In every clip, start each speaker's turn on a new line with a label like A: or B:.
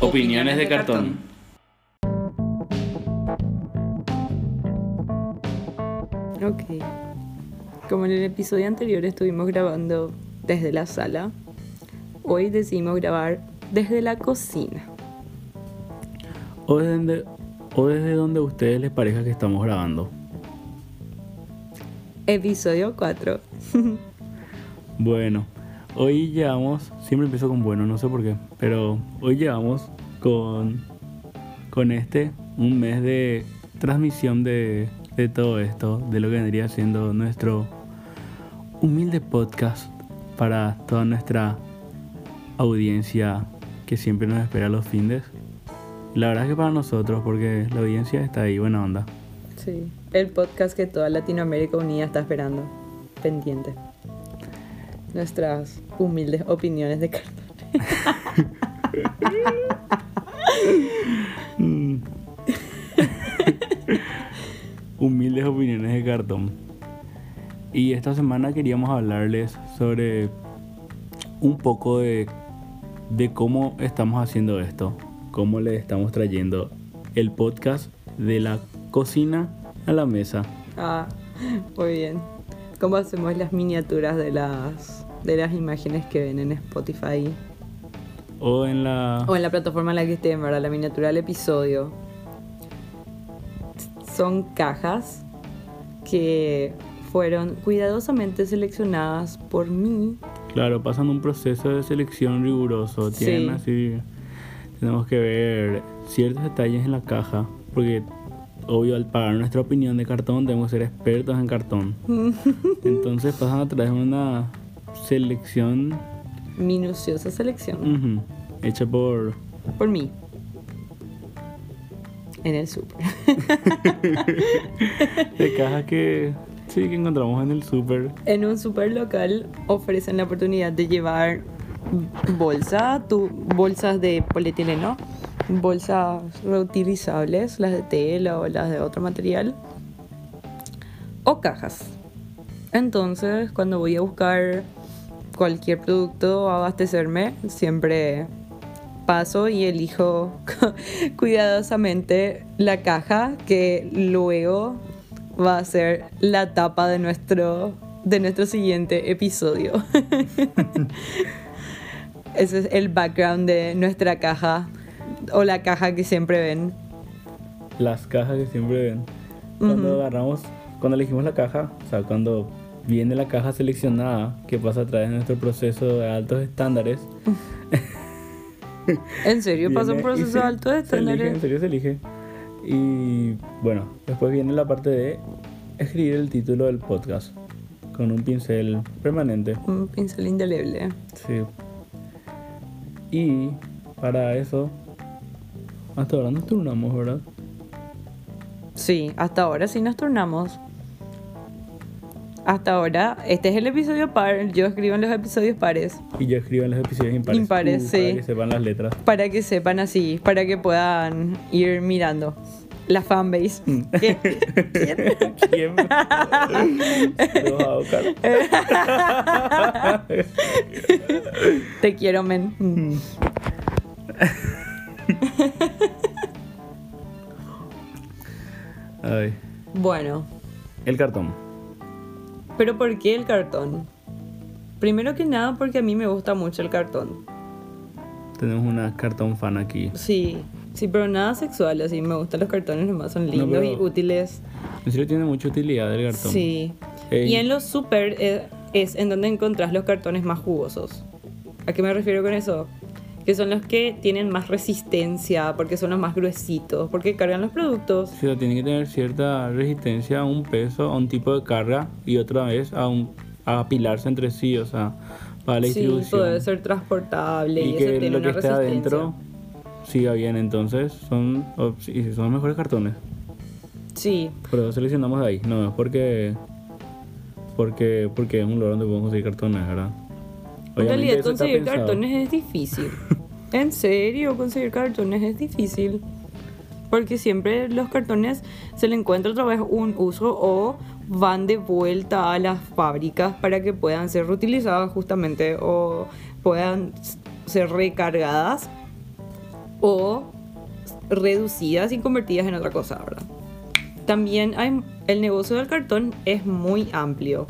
A: Opiniones de cartón.
B: Ok. Como en el episodio anterior estuvimos grabando desde la sala, hoy decidimos grabar desde la cocina.
A: O desde, donde- o desde donde a ustedes les parezca que estamos grabando.
B: Episodio 4.
A: Bueno, hoy llegamos, siempre empiezo con bueno, no sé por qué, pero hoy llegamos con, con este, un mes de transmisión de, de todo esto, de lo que vendría siendo nuestro humilde podcast para toda nuestra audiencia que siempre nos espera los fines. La verdad es que para nosotros, porque la audiencia está ahí, buena onda.
B: Sí. El podcast que toda Latinoamérica Unida está esperando. Pendiente. Nuestras humildes opiniones de cartón.
A: Mm. Humildes opiniones de cartón. Y esta semana queríamos hablarles sobre un poco de, de cómo estamos haciendo esto, cómo le estamos trayendo el podcast de la cocina a la mesa.
B: Ah, muy bien. ¿Cómo hacemos las miniaturas de las, de las imágenes que ven en Spotify?
A: O en la...
B: O en la plataforma en la que estén, ¿verdad? La miniatura del episodio. Son cajas que fueron cuidadosamente seleccionadas por mí.
A: Claro, pasan un proceso de selección riguroso. Tienen
B: Sí.
A: así. Tenemos que ver ciertos detalles en la caja. Porque, obvio, al pagar nuestra opinión de cartón, tenemos que ser expertos en cartón. Entonces pasan a través de una selección
B: Minuciosa selección.
A: hecha por.
B: Por mí. En el súper.
A: de cajas que. Sí, que encontramos en el súper.
B: En un super local ofrecen la oportunidad de llevar bolsa, tu, bolsas de polietileno, bolsas reutilizables, las de tela o las de otro material, o cajas. Entonces, cuando voy a buscar cualquier producto a abastecerme, siempre paso y elijo cuidadosamente la caja que luego va a ser la tapa de nuestro de nuestro siguiente episodio. Ese es el background de nuestra caja o la caja que siempre ven.
A: Las cajas que siempre ven. Cuando
B: Ujú.
A: agarramos. Cuando elegimos la caja, o sea, cuando viene la caja seleccionada que pasa a través de nuestro proceso de altos estándares.
B: En serio, pasa un proceso
A: se-
B: alto de
A: se elige, En
B: estándares.
A: serio se elige. Y bueno, después viene la parte de escribir el título del podcast con un pincel permanente.
B: Un pincel indeleble.
A: Sí. Y para eso, hasta ahora nos turnamos, ¿verdad?
B: Sí, hasta ahora sí nos turnamos. Hasta ahora, este es el episodio par. Yo escribo en los episodios pares.
A: Y yo escribo en los episodios impares.
B: Impares,
A: Uh,
B: sí.
A: Para que sepan las letras.
B: Para que sepan así, para que puedan ir mirando. La fanbase. ¿Qué? ¿Quién?
A: ¿Quién?
B: Te quiero, men.
A: Mm.
B: Bueno,
A: el cartón.
B: pero ¿por qué el cartón? Primero que nada porque a mí me gusta mucho el cartón.
A: Tenemos una cartón fan aquí.
B: Sí, sí, pero nada sexual, así me gustan los cartones, nomás son lindos y útiles.
A: En serio tiene mucha utilidad el cartón.
B: Sí.
A: Ey.
B: Y en los super eh, es en donde encontrás los cartones más jugosos. ¿A qué me refiero con eso? Que son los que tienen más resistencia, porque son los más gruesitos, porque cargan los productos.
A: Sí, o sea, tiene que tener cierta resistencia a un peso, a un tipo de carga y otra vez a, un, a apilarse entre sí, o sea, para la
B: Sí,
A: distribución.
B: puede ser transportable y,
A: y
B: eso
A: que
B: tiene
A: lo que
B: una
A: esté adentro siga bien, entonces son, son mejores cartones.
B: Sí,
A: Pero seleccionamos ahí, no es porque porque porque es un lugar donde podemos conseguir cartones, ¿verdad?
B: En realidad conseguir cartones es difícil. en serio, conseguir cartones es difícil. Porque siempre los cartones se le encuentra otra vez un uso o van de vuelta a las fábricas para que puedan ser reutilizadas justamente o puedan ser recargadas o reducidas y convertidas en otra cosa, ¿verdad? También hay, el negocio del cartón es muy amplio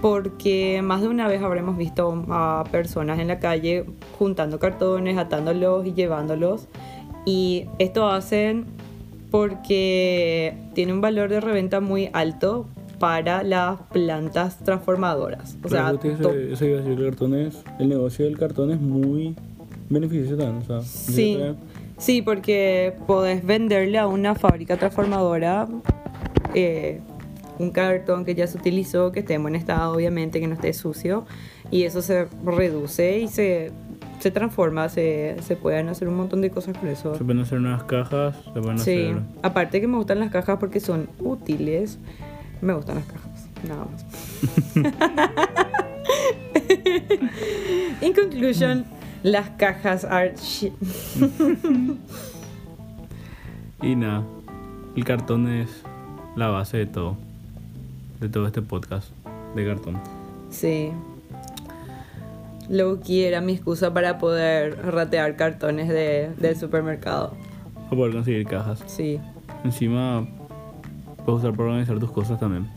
B: porque más de una vez habremos visto a personas en la calle juntando cartones, atándolos y llevándolos. Y esto hacen porque tiene un valor de reventa muy alto para las plantas transformadoras. O sea,
A: eso, eso iba a decir, el, cartón es, el negocio del cartón es muy beneficioso también. O sea,
B: Sí,
A: creo-
B: sí, porque podés venderle a una fábrica transformadora eh, un cartón que ya se utilizó, que esté en buen estado, obviamente, que no esté sucio, y eso se reduce y se, se transforma, se, se pueden hacer un montón de cosas con eso.
A: Se pueden hacer nuevas cajas, se pueden
B: Sí,
A: hacer...
B: aparte que me gustan las cajas porque son útiles, me gustan las cajas, nada más. In conclusion, las cajas are shit.
A: Y nada, el cartón es la base de todo. De todo este podcast de cartón.
B: Sí. Loki era mi excusa para poder ratear cartones de, del supermercado.
A: Para poder conseguir cajas.
B: Sí.
A: Encima, puedes usar para organizar tus cosas también.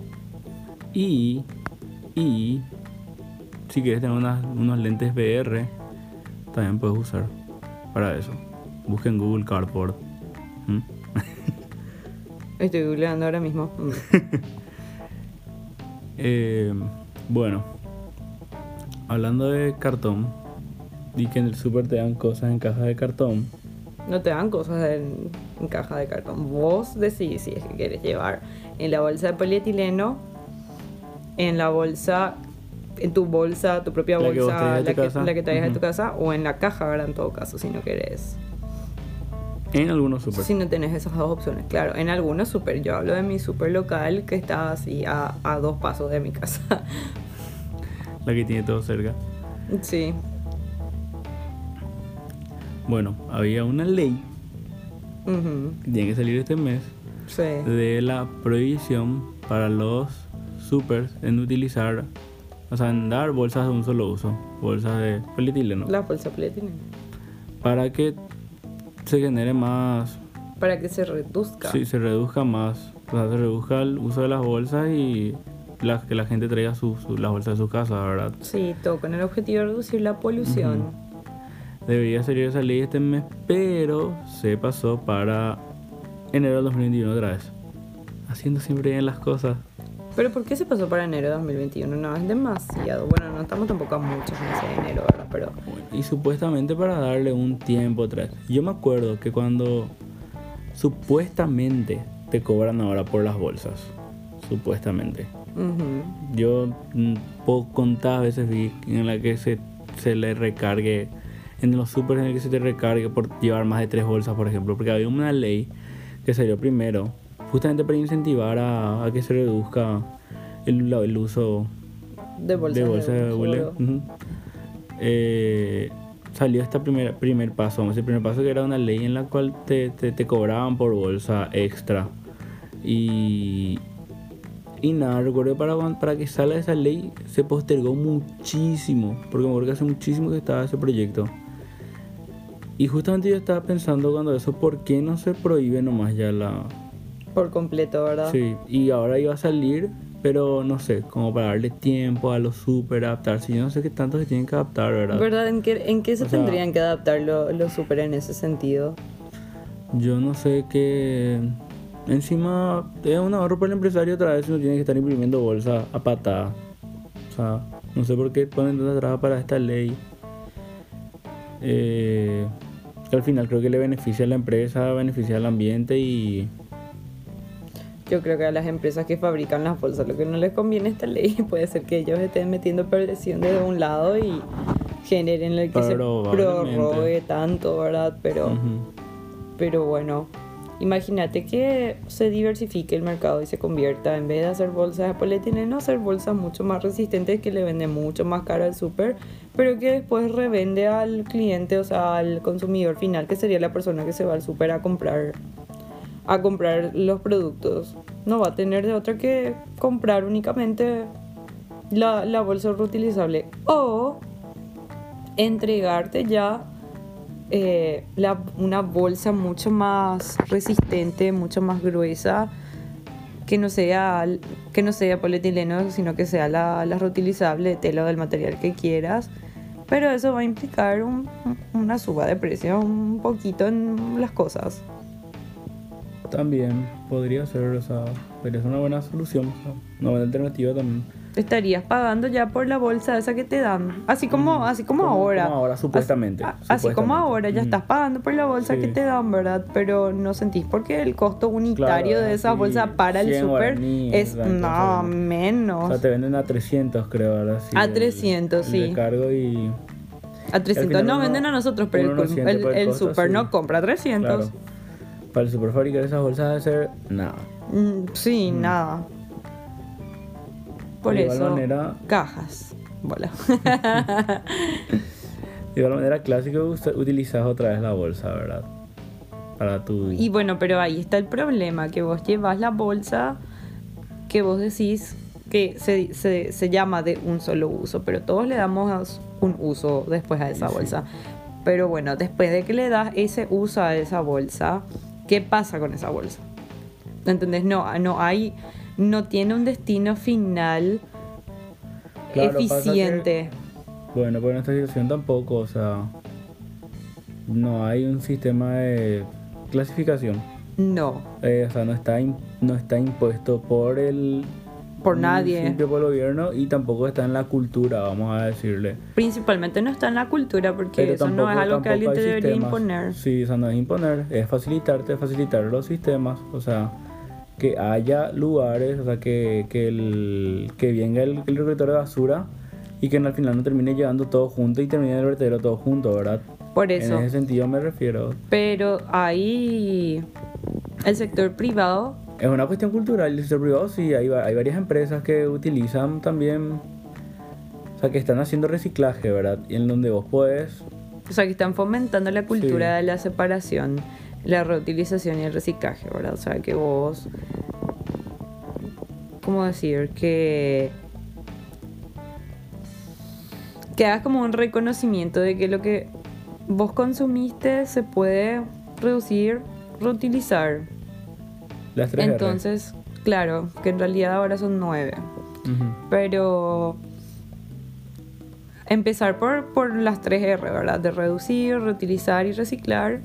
A: Y, y, si quieres tener unas- unos lentes VR, también puedes usar para eso. Busca en Google Cardboard. ¿Mm?
B: Estoy googleando ahora mismo.
A: Eh, bueno, hablando de cartón, y que en el super te dan cosas en cajas de cartón.
B: No te dan cosas en, en caja de cartón. Vos decidís si es que quieres llevar en la bolsa de polietileno, en la bolsa, en tu bolsa, tu propia
A: La
B: bolsa, la que, la que traes de tu casa, o en la caja, ¿verdad? En todo caso, si no querés.
A: En algunos super.
B: Si no tenés esas dos opciones, claro. En algunos super, yo hablo de mi super local que está así a, a dos pasos de mi casa.
A: La que tiene todo cerca.
B: sí.
A: Bueno, había una ley que tiene que salir este mes
B: Sí.
A: de la prohibición para los supers en utilizar, o sea, en dar bolsas de un solo uso, bolsas de polietileno,
B: La bolsa polietileno.
A: para que se genere más,
B: Para que se reduzca.
A: sí, se reduzca más, o sea, se reduzca el uso de las bolsas y la- que la gente traiga su, su- las bolsas de su casa, ¿verdad?
B: Sí, todo con el objetivo de reducir la polución.
A: Debería salir esa ley este mes, pero se pasó para enero del 2021 otra vez. Haciendo siempre bien las cosas.
B: Pero ¿por qué se pasó para enero de 2021? No, es demasiado. Bueno, no estamos tampoco a muchos meses de enero, ¿verdad? Pero
A: Y supuestamente para darle un tiempo atrás. Yo me acuerdo que cuando supuestamente te cobran ahora por las bolsas. Supuestamente.
B: ujú,
A: Yo mm, contadas veces vi en la que se, se le recargue, en los super en el que se te recargue por llevar más de tres bolsas, por ejemplo. Porque había una ley que salió primero, justamente para incentivar a, a que se reduzca el, el uso
B: de bolsas
A: de bolsa de. Eh, salió este primer, primer paso, vamos decir, primer paso que era una ley en la cual te, te, te cobraban por bolsa extra. Y, y nada, recuerdo para, para que salga esa ley se postergó muchísimo, porque me acuerdo que hace muchísimo que estaba ese proyecto. Y justamente yo estaba pensando cuando eso, ¿por qué no se prohíbe nomás ya la,
B: Por completo, ¿verdad?
A: Sí, y ahora iba a salir, pero no sé, como para darle tiempo a los super adaptarse. Yo no sé qué tanto se tienen que adaptar, ¿verdad?
B: ¿Verdad? ¿En qué, en qué se
A: O sea-
B: tendrían que adaptar lo- los super en ese sentido?
A: Yo no sé qué. Encima, es un ahorro para el empresario otra vez si no tiene que estar imprimiendo bolsa a patada. O sea, no sé por qué ponen tanta traba para esta ley. Eh, al final creo que le beneficia a la empresa, beneficia al ambiente y.
B: Yo creo que a las empresas que fabrican las bolsas lo que no les conviene esta ley puede ser que ellos estén metiendo presión desde un lado y generen el que se prorrogue tanto, ¿verdad? Pero, pero bueno, imagínate que se diversifique el mercado y se convierta, en vez de hacer bolsas de polietileno, hacer bolsas mucho más resistentes que le venden mucho más caro al súper, pero que después revende al cliente, o sea, al consumidor final, que sería la persona que se va al súper a comprar a comprar los productos, no va a tener de otra que comprar únicamente la, la bolsa reutilizable o entregarte ya eh, una bolsa mucho más resistente, mucho más gruesa, que no sea, que no sea polietileno, sino que sea la, la reutilizable tela del material que quieras. Pero eso va a implicar un- una suba de precio un poquito en las cosas.
A: También podría ser, o sea, podría ser una buena solución, o sea, una buena alternativa también.
B: Estarías pagando ya por la bolsa esa que te dan. Así como,
A: Mm,
B: así como,
A: como-
B: ahora.
A: como ahora, supuestamente,
B: Así, así como ahora, ya
A: Mm.
B: estás pagando por la bolsa
A: Sí.
B: que te dan, ¿verdad? Pero no sentís porque el costo unitario
A: Claro,
B: de esa
A: sí,
B: bolsa para el
A: 100
B: súper es no, menos.
A: O sea, te venden a 300, creo, ahora sí.
B: A
A: el-
B: 300,
A: el
B: sí.
A: y.
B: a 300
A: final
B: no
A: uno-
B: venden a nosotros, pero el, el,
A: el sí.
B: no compra 300.
A: Claro. Para el super fabricar esas bolsas debe ser nada.
B: Mm, sí, nada. Por
A: De igual
B: eso,
A: manera-
B: cajas. Bola.
A: De igual manera, clásico utilizas otra vez la bolsa, ¿verdad? Para tu.
B: Y bueno, pero ahí está el problema, que vos llevas la bolsa que vos decís que se, se, se llama de un solo uso, pero todos le damos un uso después a esa
A: Sí.
B: bolsa. Pero bueno, después de que le das ese uso a esa bolsa, ¿qué pasa con esa bolsa? ¿Entendés? No, no hay, no tiene un destino final
A: Claro,
B: eficiente.
A: Bueno, pero en esta situación tampoco, o sea. No hay un sistema de clasificación.
B: No,
A: Eh, o sea, no está, no está impuesto por el.
B: Por nadie.
A: municipio, por el gobierno y tampoco está en la cultura, vamos a decirle.
B: Principalmente no está en la cultura porque
A: Pero
B: eso no
A: tampoco-
B: es algo que alguien te debería
A: sistemas.
B: imponer.
A: Sí, o sea, no es imponer, es facilitarte, facilitar los sistemas, o sea, que haya lugares, o sea, que, que, el, que venga el, el recolector de basura y que al final no termine llevando todo junto y termine el vertedero todo junto, ¿verdad?
B: Por eso.
A: En ese sentido me refiero.
B: Pero ahí el sector privado,
A: Es una cuestión cultural, el sector privado sí, hay, va- hay varias empresas que utilizan también, o sea, que están haciendo reciclaje, ¿verdad? Y en donde vos podés
B: o sea, que están fomentando la cultura
A: Sí.
B: de la separación, la reutilización y el reciclaje, ¿verdad? O sea, que vos, ¿cómo decir? Que que hagas como un reconocimiento de que lo que vos consumiste se puede reducir, reutilizar.
A: Las tres R.
B: Entonces, claro, que en realidad ahora son nueve. Pero empezar por, por las tres R, ¿verdad? De reducir, reutilizar y reciclar.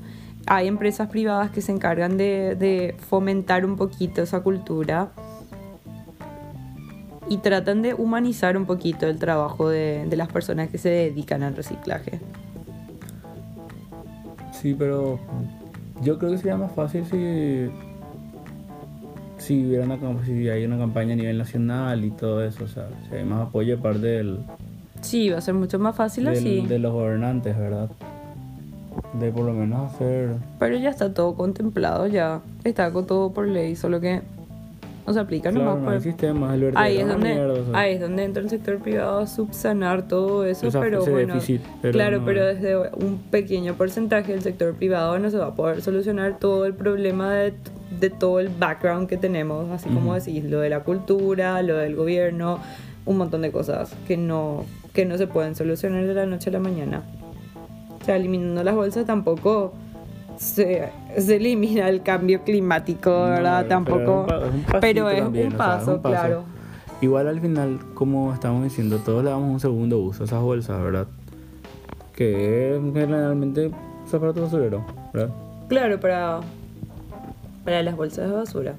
B: Hay empresas privadas que se encargan de, de fomentar un poquito esa cultura y tratan de humanizar un poquito el trabajo de, de las personas que se dedican al reciclaje.
A: Sí, pero yo creo que sería más fácil si si hubiera una si hay una campaña a nivel nacional y todo eso, o sea, si hay más apoyo de parte del,
B: Sí, va a ser mucho más fácil
A: del-
B: así.
A: de los gobernantes, ¿verdad? De por lo menos hacer
B: Pero ya está todo contemplado, ya está con todo por ley, solo que no se aplica
A: claro,
B: nomás.
A: no hay
B: por-
A: sistemas, el
B: Ahí es, donde,
A: mierda, o sea.
B: ahí es donde entra el sector privado a subsanar todo eso,
A: Esa-
B: pero bueno,
A: déficit, pero
B: claro,
A: no-
B: pero desde un pequeño porcentaje del sector privado no se va a poder solucionar todo el problema de, de todo el background que tenemos, así como
A: Ujú.
B: decís, lo de la cultura, lo del gobierno, un montón de cosas que no, que no se pueden solucionar de la noche a la mañana. O sea, eliminando las bolsas tampoco se, se elimina el cambio climático,
A: No,
B: ¿verdad?
A: pero
B: tampoco.
A: es un pa-
B: pero es
A: también,
B: un
A: o sea, es
B: paso,
A: un paso.
B: claro.
A: Igual al final, como estamos diciendo, todos le damos un segundo uso a esas bolsas, ¿verdad? Que es generalmente tu basurero, ¿verdad?
B: Claro, para, para las bolsas de basura.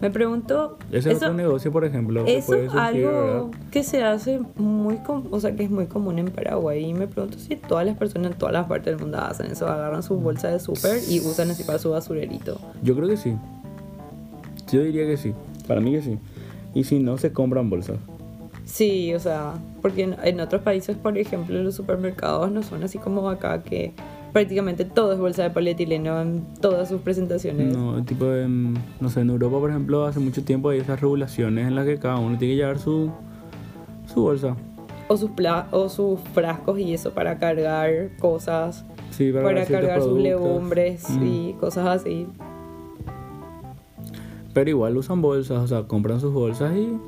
B: Me pregunto,
A: Ese es otro negocio, por ejemplo, que
B: eso
A: puede
B: es
A: surgir,
B: algo
A: ¿verdad?
B: que se hace muy, com- o sea, que es muy común en Paraguay. Y me pregunto si todas las personas en todas las partes del mundo hacen eso, agarran su bolsa de súper y usan así para su basurerito.
A: Yo creo que sí. Yo diría que sí. Para mí que sí. Y si no, se compran bolsas.
B: Sí, o sea, porque en, en otros países, por ejemplo, los supermercados no son así como acá que prácticamente todo es bolsa de polietileno en todas sus presentaciones.
A: No, tipo en, no sé, en Europa, por ejemplo, hace mucho tiempo hay esas regulaciones en las que cada uno tiene que llevar su, su bolsa.
B: O sus, pla- o sus frascos y eso para cargar cosas,
A: Sí, para,
B: cargar sus legumbres
A: Mm.
B: y cosas así.
A: Pero igual usan bolsas, o sea, compran sus bolsas y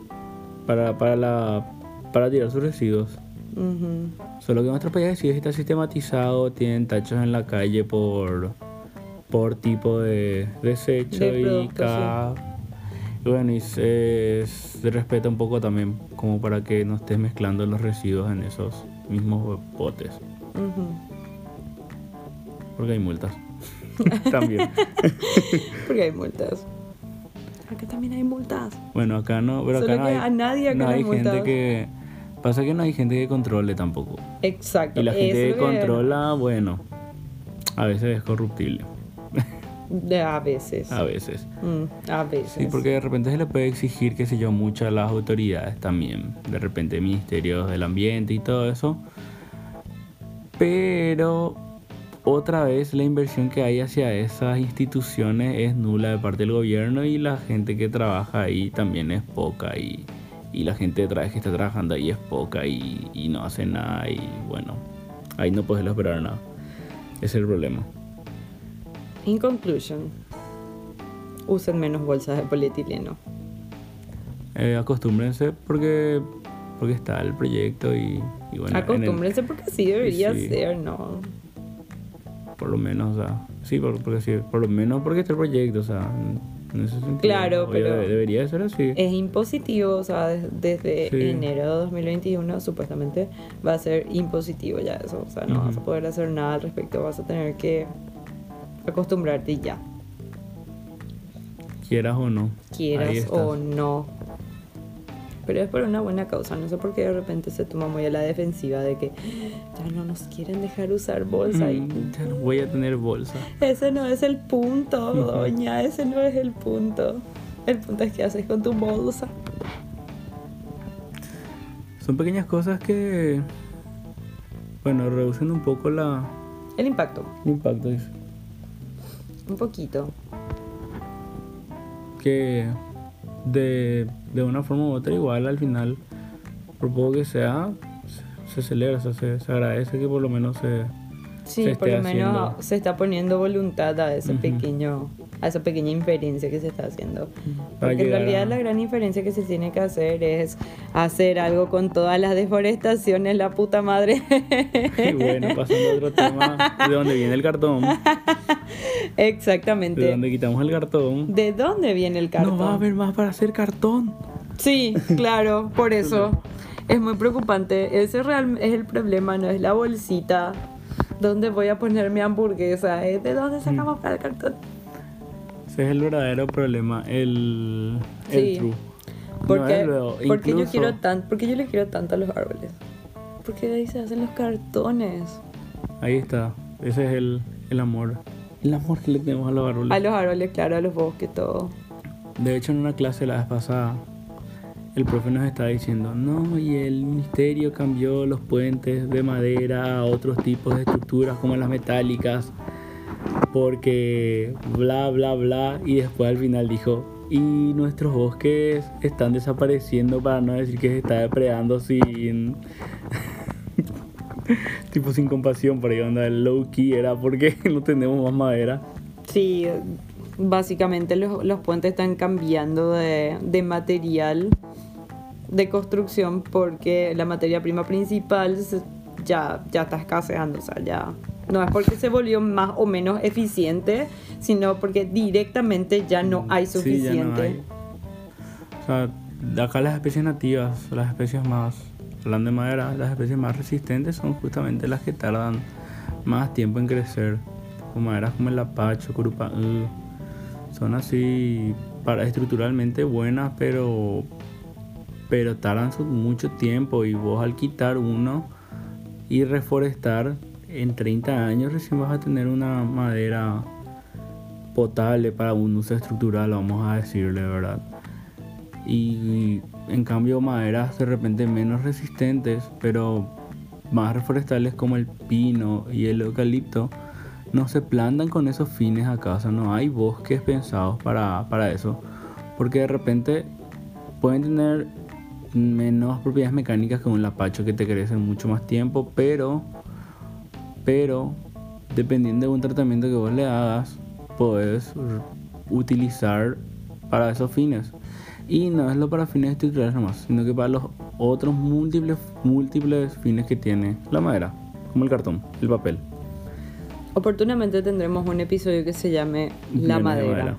A: para, para, la, para tirar sus residuos.
B: Ujú.
A: Solo que en nuestro país sí está sistematizado, tienen tachos en la calle por, por tipo de desecho
B: De
A: y cada... y bueno, y se, se respeta un poco también como para que no estés mezclando los residuos en esos mismos botes,
B: Ujú.
A: porque hay multas. también.
B: Porque hay multas. Acá también hay multas.
A: Bueno, acá no, pero
B: Solo
A: acá no
B: que
A: hay,
B: a nadie acá
A: no hay gente que... Pasa que no hay gente que controle tampoco.
B: Exacto.
A: Y la gente que controla, bueno, a veces es corruptible.
B: De a veces.
A: A veces.
B: Mm, a veces.
A: Sí, porque de repente se le puede exigir, qué sé yo, mucho a las autoridades también. De repente ministerios del ambiente y todo eso. Pero otra vez la inversión que hay hacia esas instituciones es nula de parte del gobierno y la gente que trabaja ahí también es poca y, y la gente detrás que está trabajando ahí es poca y, y no hace nada y bueno, ahí no puedes esperar nada. Ese es el problema.
B: In conclusion, usen menos bolsas de polietileno.
A: Eh, acostúmbrense porque, porque está el proyecto y, y bueno, el-
B: Acostúmbrense porque así debería
A: sí.
B: ser, ¿no?
A: por lo menos, o sea, sí, por, porque sí, por lo menos porque está el proyecto, o sea, en- ese sentido,
B: Claro, pero-
A: debe- debería ser así.
B: Es impositivo, o sea, des- desde
A: Sí.
B: enero de 2021 supuestamente va a ser impositivo ya eso, o sea, no vas a poder hacer nada al respecto, vas a tener que acostumbrarte y ya,
A: Quieras o no.
B: Quieras o no. Pero es por una buena causa, no sé por qué de repente se toma muy a la defensiva de que ya no nos quieren dejar usar bolsa y
A: Mm, ya no voy a tener bolsa.
B: ese no es el punto, doña, ese no es el punto. El punto es qué haces con tu bolsa.
A: Son pequeñas cosas que, bueno, reducen un poco la,
B: El impacto,
A: el impacto. dice.
B: un poquito.
A: Que de, de una forma u otra, igual al final, por poco que sea, se, celebra, o sea, se, se agradece que por lo menos se,
B: Sí,
A: se
B: por lo menos se está poniendo voluntad a ese pequeño, a esa pequeña inferencia que se está haciendo. Porque en realidad la gran inferencia que se tiene que hacer es hacer algo con todas las deforestaciones, la puta madre.
A: Y bueno, pasando a otro tema, de dónde viene el cartón, de
B: Exactamente.
A: dónde quitamos el cartón.
B: ¿De dónde viene el cartón?
A: No va a haber más para hacer cartón.
B: Sí, claro, por eso. Es muy preocupante. Ese real, es el problema, no es la bolsita. ¿Dónde voy a poner mi hamburguesa? Es de dónde sacamos para el cartón.
A: Ese es el verdadero problema, el, el
B: Sí.
A: true. No
B: Porque,
A: luego,
B: porque yo
A: incluso-
B: quiero tan, porque yo le quiero tanto a los árboles. Porque de ahí se hacen los cartones.
A: Ahí está, ese es el, el amor. El amor que le tenemos a los árboles.
B: A los árboles, claro, a los bosques, todo.
A: De hecho, en una clase la vez pasada, el profe nos estaba diciendo, no, y el ministerio cambió los puentes de madera a otros tipos de estructuras como las metálicas, porque bla, bla, bla, y después al final dijo, y nuestros bosques están desapareciendo para no decir que se está depredando sin... tipo sin compasión, por ahí onda el low key era porque no tenemos más madera.
B: Sí, básicamente los, los puentes están cambiando de, de material de construcción porque la materia prima principal ya, ya está escaseando, o sea, ya no es porque se volvió más o menos eficiente, sino porque directamente ya no hay
A: Sí, ya no
B: suficiente.
A: hay. O sea, acá las especies nativas, las especies más, hablando de madera, las especies más resistentes son justamente las que tardan más tiempo en crecer. Como maderas como el apacho, curupaú. Son así para estructuralmente buenas, pero pero tardan mucho tiempo y vos al quitar uno y reforestar en 30 años recién vas a tener una madera potable para un uso estructural, vamos a decirle, ¿verdad? Y en cambio maderas de repente menos resistentes, pero más reforestales como el pino y el eucalipto, no se plantan con esos fines acá, o sea, no hay bosques pensados para, para eso, porque de repente pueden tener menos propiedades mecánicas que un lapacho que te crecen mucho más tiempo, pero pero dependiendo de un tratamiento que vos le hagas, puedes r- utilizar para esos fines. Y no es lo para fines estructurales nomás, sino que para los otros múltiples, múltiples fines que tiene la madera, como el cartón, el papel.
B: Oportunamente tendremos un episodio que se llame La madera.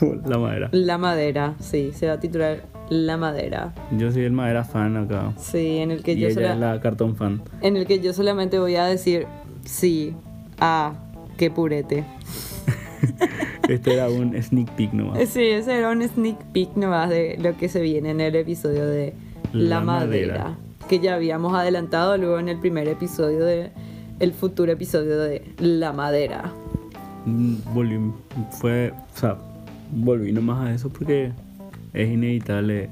A: la madera.
B: La madera, sí, se va a titular La madera.
A: Yo soy el madera fan acá.
B: Sí, en el que
A: Y
B: yo
A: ella
B: sola-
A: es la cartón fan.
B: en el que yo solamente voy a decir sí, ah, qué purete.
A: Este era un sneak peek nomás.
B: Sí, ese era un sneak peek nomás de lo que se viene en el episodio de La,
A: La
B: madera,
A: madera.
B: que ya habíamos adelantado luego en el primer episodio de el futuro episodio de La madera.
A: Mm, Volví, fue, o sea, volví nomás a eso porque es inevitable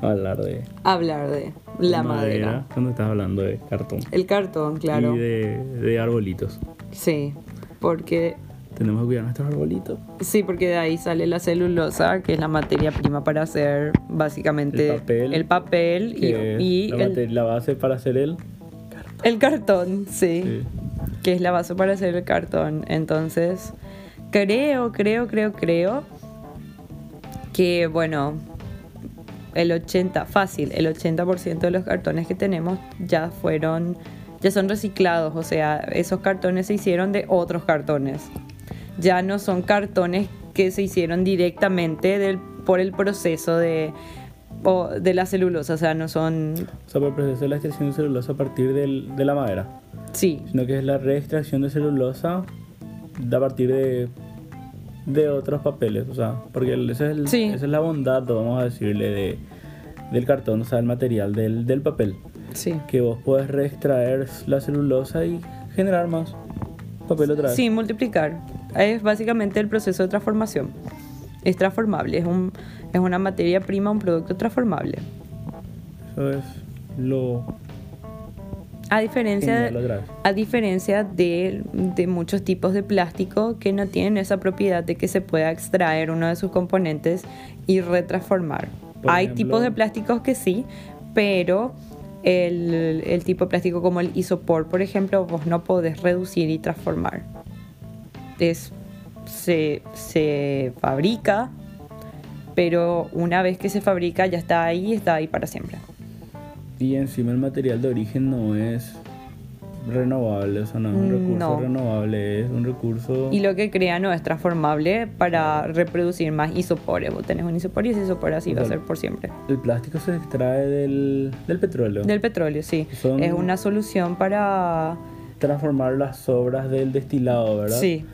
A: hablar de
B: Hablar de La madera.
A: cuando estás hablando de cartón
B: El cartón, claro.
A: y de, de arbolitos.
B: Sí, porque
A: Tenemos que cuidar nuestros arbolitos.
B: sí, porque de ahí sale la celulosa, que es la materia prima para hacer básicamente
A: El papel,
B: el papel y,
A: la,
B: el,
A: mate- la base para hacer el...
B: el cartón, sí.
A: Sí.
B: que es la base para hacer el cartón. Entonces, creo, creo, creo, creo que, bueno, el 80, fácil, el 80% de los cartones que tenemos ya fueron, ya son reciclados, o sea, esos cartones se hicieron de otros cartones. Ya no son cartones que se hicieron directamente del, por el proceso de, o de la celulosa, o sea, no son,
A: O sea, por el proceso de la extracción de celulosa a partir del- de la madera.
B: sí,
A: Sino que es la reextracción de celulosa a partir de, de otros papeles. O sea, porque ese es el-
B: Sí.
A: esa es la bondad, vamos a decirle, de, del cartón, o sea, el material del, del papel.
B: sí.
A: Que vos puedes reextraer la celulosa y generar más papel otra vez.
B: Sí, multiplicar. Es básicamente el proceso de transformación. Es transformable, es, un, es una materia prima, un producto transformable.
A: Eso es lo
B: A diferencia, a diferencia de, de muchos tipos de plástico que no tienen esa propiedad de que se pueda extraer uno de sus componentes y retransformar.
A: Por
B: Hay
A: ejemplo-
B: tipos de plásticos que sí, pero el, el tipo de plástico como el isopor, por ejemplo, vos no podés reducir y transformar. Es, se, se fabrica, pero una vez que se fabrica ya está ahí, está ahí para siempre.
A: Y encima el material de origen no es renovable, o sea, no es un
B: Mm,
A: recurso
B: no.
A: renovable, es un recurso...
B: Y lo que crea no es transformable para reproducir más isopores. Vos tenés un isopor y ese isopor así va a ser por siempre.
A: El plástico se extrae del, del petróleo.
B: Del petróleo, sí.
A: Son-
B: Es una solución para...
A: Transformar las sobras del destilado, ¿verdad?
B: Sí,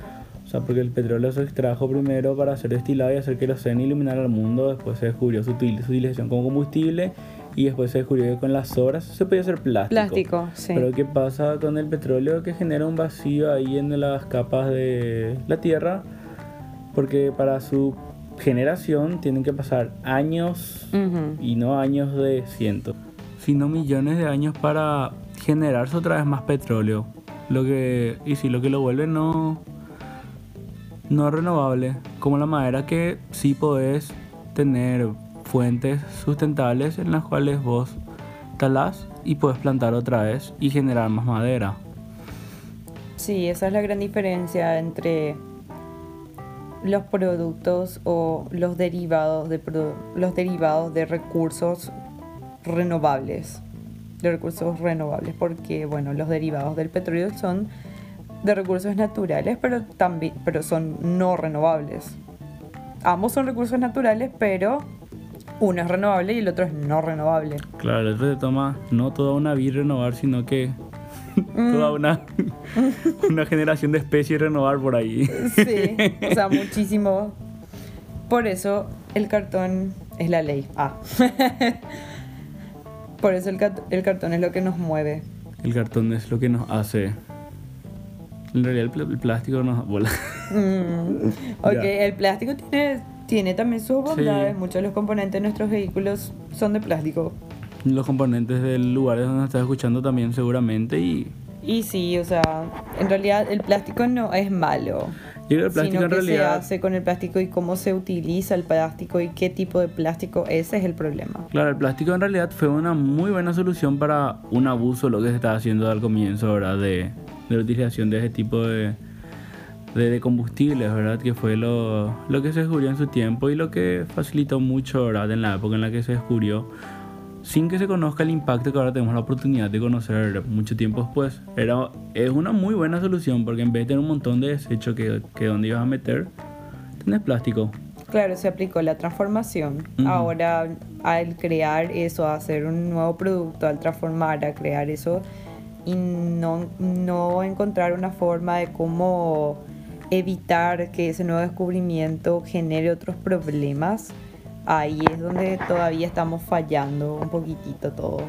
A: O sea, porque el petróleo se extrajo primero para hacer destilado y hacer queroseno y iluminar al mundo. Después se descubrió su utilización como combustible y después se descubrió que con las sobras se podía hacer plástico.
B: plástico, sí.
A: Pero ¿qué pasa con el petróleo que genera un vacío ahí en las capas de la Tierra? Porque para su generación tienen que pasar años
B: Ujú.
A: y no años de cientos, sino millones de años para generarse otra vez más petróleo. Lo que y si lo que lo vuelve no no renovable, como la madera que sí podés tener fuentes sustentables en las cuales vos talás y puedes plantar otra vez y generar más madera.
B: Sí, esa es la gran diferencia entre los productos o los derivados de los derivados de recursos renovables. De recursos renovables, porque bueno, los derivados del petróleo son de recursos naturales, pero también pero son no renovables. Ambos son recursos naturales, pero uno es renovable y el otro es no renovable.
A: Claro, el otro se toma no toda una vida renovar, sino que toda una, una generación de especies renovar por ahí.
B: Sí, o sea, muchísimo. Por eso el cartón es la ley. Ah. Por eso el, el cartón es lo que nos mueve.
A: El cartón es lo que nos hace. En realidad el, pl- el plástico nos bola.
B: Mm. Ok,
A: Ya.
B: el plástico tiene, tiene también sus bondades. Muchos de los componentes de nuestros vehículos son de plástico.
A: Los componentes del lugar donde nos estás escuchando también seguramente y
B: Y sí, o sea, en realidad el plástico no es malo.
A: que el plástico
B: sino
A: en
B: que se
A: realidad
B: hace con el plástico y cómo se utiliza el plástico y qué tipo de plástico, ese es el problema.
A: Claro, el plástico en realidad fue una muy buena solución para un abuso, lo que se estaba haciendo al comienzo, ¿verdad? De, de la utilización de ese tipo de, de, de combustibles, ¿verdad? Que fue lo, lo que se descubrió en su tiempo y lo que facilitó mucho, ¿verdad? En la época en la que se descubrió, sin que se conozca el impacto que ahora tenemos la oportunidad de conocer mucho tiempo después. Era, es una muy buena solución porque en vez de tener un montón de desechos que, que donde ibas a meter, tenés plástico.
B: Claro, se aplicó la transformación.
A: Ujú.
B: Ahora, al crear eso, a hacer un nuevo producto, al transformar, a crear eso, y no, no encontrar una forma de cómo evitar que ese nuevo descubrimiento genere otros problemas, ahí es donde todavía estamos fallando un poquitito todos.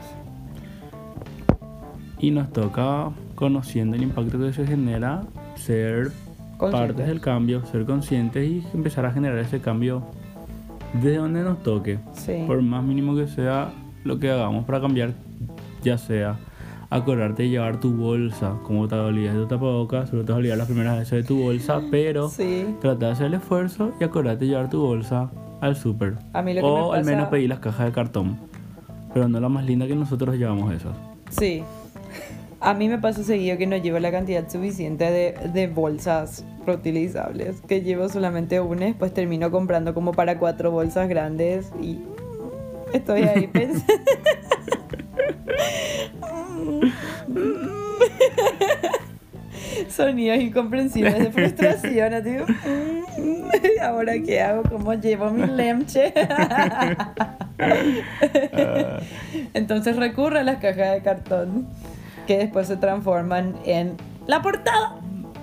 A: Y nos toca, conociendo el impacto que se genera, ser partes del cambio, ser conscientes y empezar a generar ese cambio de donde nos toque.
B: Sí.
A: Por más mínimo que sea lo que hagamos para cambiar, ya sea acordarte de llevar tu bolsa, como te olvidas de tu tapabocas, solo te vas a olvidar las primeras veces de tu bolsa, pero
B: Sí.
A: trata de hacer el esfuerzo y acordarte de llevar tu bolsa al súper.
B: A mí lo que
A: O
B: me
A: al
B: pasa-
A: menos pedir las cajas de cartón. Pero no la más linda que nosotros llevamos esas.
B: Sí. A mí me pasa seguido que no llevo la cantidad suficiente de, de bolsas reutilizables. Que llevo solamente una después termino comprando como para cuatro bolsas grandes y estoy ahí pensando. Sonidos incomprensibles de frustración. "Mm, ¿Ahora qué hago? ¿Cómo llevo mi lemche? Entonces recurre a las cajas de cartón que después se transforman en la portada.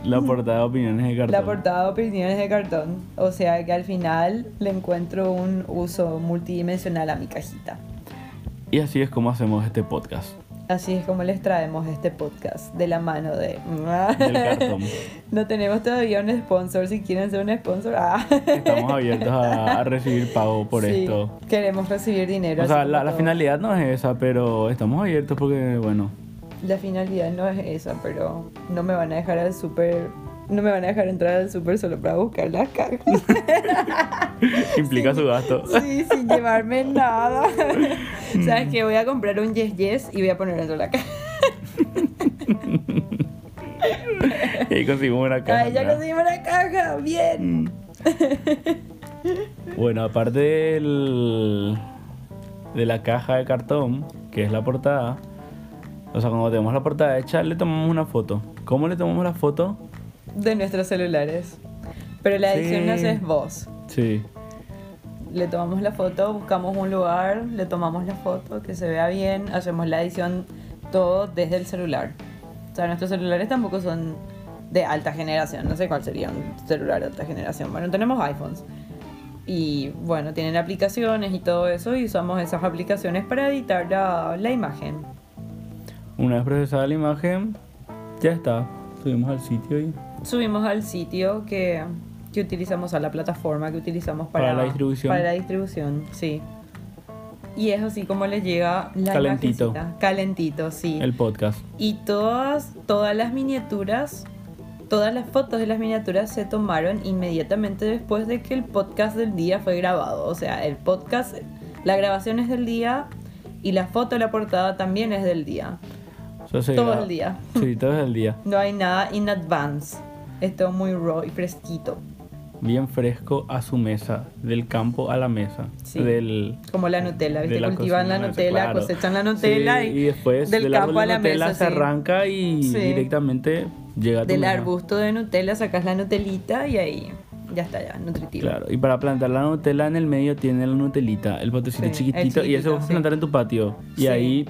A: La portada de opiniones de cartón.
B: La portada de opiniones de cartón. O sea que al final le encuentro un uso multidimensional a mi cajita.
A: Y así es como hacemos este podcast.
B: Así es como les traemos este podcast de la mano de...
A: Del cartón.
B: No tenemos todavía un sponsor. Si quieren ser un sponsor, ah.
A: Estamos abiertos a, a recibir pago por
B: Sí,
A: esto.
B: Queremos recibir dinero.
A: O sea, la, finalidad no es esa, pero estamos abiertos porque, bueno,
B: La finalidad no es esa, pero no me van a dejar al súper. No me van a dejar entrar al súper solo para buscar las cajas.
A: implica su gasto.
B: Sí, sin llevarme nada. ¿Sabes qué? Voy a comprar un Yes Yes y voy a poner dentro de la caja.
A: Y ahí conseguimos una caja.
B: Ay, ya conseguimos la caja. Bien.
A: Bueno, aparte del, de la caja de cartón, que es la portada, o sea, cuando tenemos la portada hecha, le tomamos una foto. ¿Cómo le tomamos la foto?
B: De nuestros celulares. Pero la edición
A: Sí.
B: la haces vos.
A: Sí,
B: Le tomamos la foto, buscamos un lugar, le tomamos la foto, que se vea bien, hacemos la edición todo desde el celular. O sea, nuestros celulares tampoco son de alta generación, no sé cuál sería un celular de alta generación. Bueno, tenemos iPhones. Y bueno, tienen aplicaciones y todo eso y usamos esas aplicaciones para editar la, la imagen.
A: una vez procesada la imagen, ya está. Subimos al sitio y
B: Subimos al sitio que, que utilizamos, a la plataforma que utilizamos para,
A: Para la distribución.
B: Para la distribución, sí. Y es así como le llega la
A: Calentito.
B: Calentito, sí.
A: el podcast.
B: Y todas, todas las miniaturas, todas las fotos de las miniaturas se tomaron inmediatamente después de que el podcast del día fue grabado. O sea, el podcast, la grabación es del día y la foto, la portada también es del día. Todo el día.
A: Sí, todo el día.
B: No hay nada in advance. Es todo muy raw y fresquito.
A: Bien fresco a su mesa, del campo a la mesa.
B: Sí.
A: Del,
B: Como la Nutella, ¿viste?
A: la
B: Cultivan la Nutella,
A: claro.
B: cosechan la Nutella
A: Sí,
B: y,
A: y después
B: del
A: árbol
B: campo a la
A: Nutella
B: mesa.
A: se
B: sí.
A: arranca y directamente llega a tu
B: Del
A: mesa.
B: arbusto de Nutella sacas la Nutelita y ahí ya está, ya, nutritivo.
A: Claro, y para plantar la Nutella en el medio tiene la Nutelita, el potecito
B: Sí, el
A: chiquitito, y eso vas a plantar en tu patio. Y
B: Sí.
A: ahí,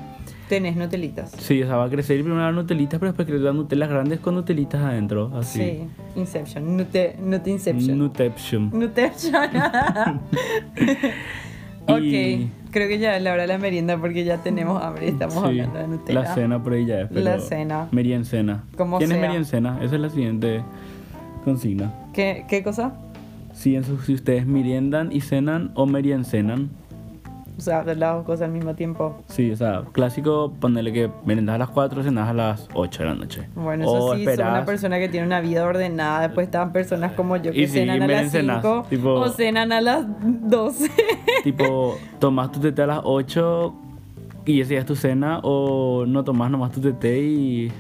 B: Tenés Nutelitas.
A: sí, o sea, va a crecer primero las Nutelitas, pero después crecer las Nutelas grandes con Nutelitas adentro, así.
B: Sí. Inception. Nute, Nutinception.
A: Nuteption.
B: Nuteption. ok.
A: Y-
B: Creo que ya es la hora de la merienda porque ya tenemos hambre y estamos
A: Sí,
B: hablando de Nutella.
A: La cena por ahí ya es, pero
B: La cena.
A: Meriencena.
B: Como
A: ¿Quién es
B: sea.
A: meriencena? Esa es la siguiente consigna.
B: ¿Qué, ¿Qué cosa?
A: Si, en su- si ustedes meriendan y cenan o meriencenan.
B: O sea, hacer las dos cosas al mismo tiempo.
A: Sí, o sea, clásico, ponerle que merendas a las 4, cenas a las 8 de la noche.
B: Bueno,
A: O
B: eso sí, soy una
A: esperás-
B: persona que tiene una vida ordenada. Después están personas como yo que
A: Y sí,
B: cenan a las
A: merencenas,
B: 5
A: tipo-
B: o cenan a las 12.
A: tipo, tomas tu tete a las 8 y esa ya es tu cena, o no tomas nomás tu tete y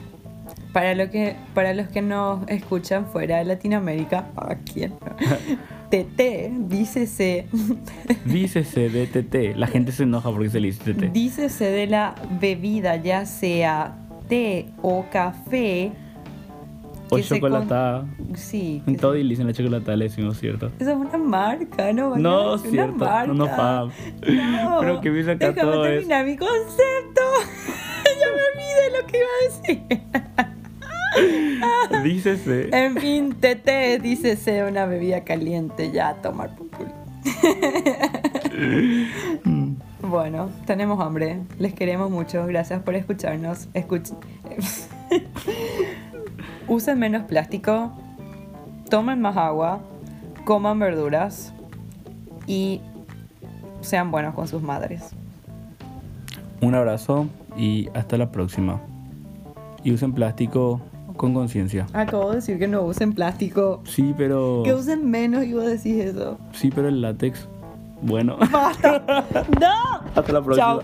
B: Para, lo que, para los que nos escuchan fuera de Latinoamérica, ¿a quién? TT, dícese,
A: Dícese de TT. La gente se enoja porque se le dice TT.
B: dícese de la bebida, ya sea té o café.
A: O
B: se con-
A: chocolatada.
B: Sí.
A: En todo le dicen la chocolatada, le decimos cierto.
B: Esa es una marca, ¿no?
A: No,
B: decir
A: cierto.
B: Una marca.
A: No pagan.
B: No.
A: Pero que me saca
B: Déjame
A: todo
B: terminar mi concepto. ya me olvidé lo que iba a decir.
A: Dícese.
B: En fin, TT dice ser una bebida caliente. Ya, a tomar culo. bueno, tenemos hambre. Les queremos mucho. Gracias por escucharnos. Escuch- Usen menos plástico. Tomen más agua. Coman verduras. Y sean buenos con sus madres.
A: Un abrazo y hasta la próxima. Y usen plástico con conciencia.
B: Acabo de decir que no usen plástico.
A: Sí, pero.
B: Que usen menos y vos decís eso.
A: Sí, pero el látex. Bueno.
B: ¡Basta! ¡No!
A: Hasta la próxima.
B: Chao.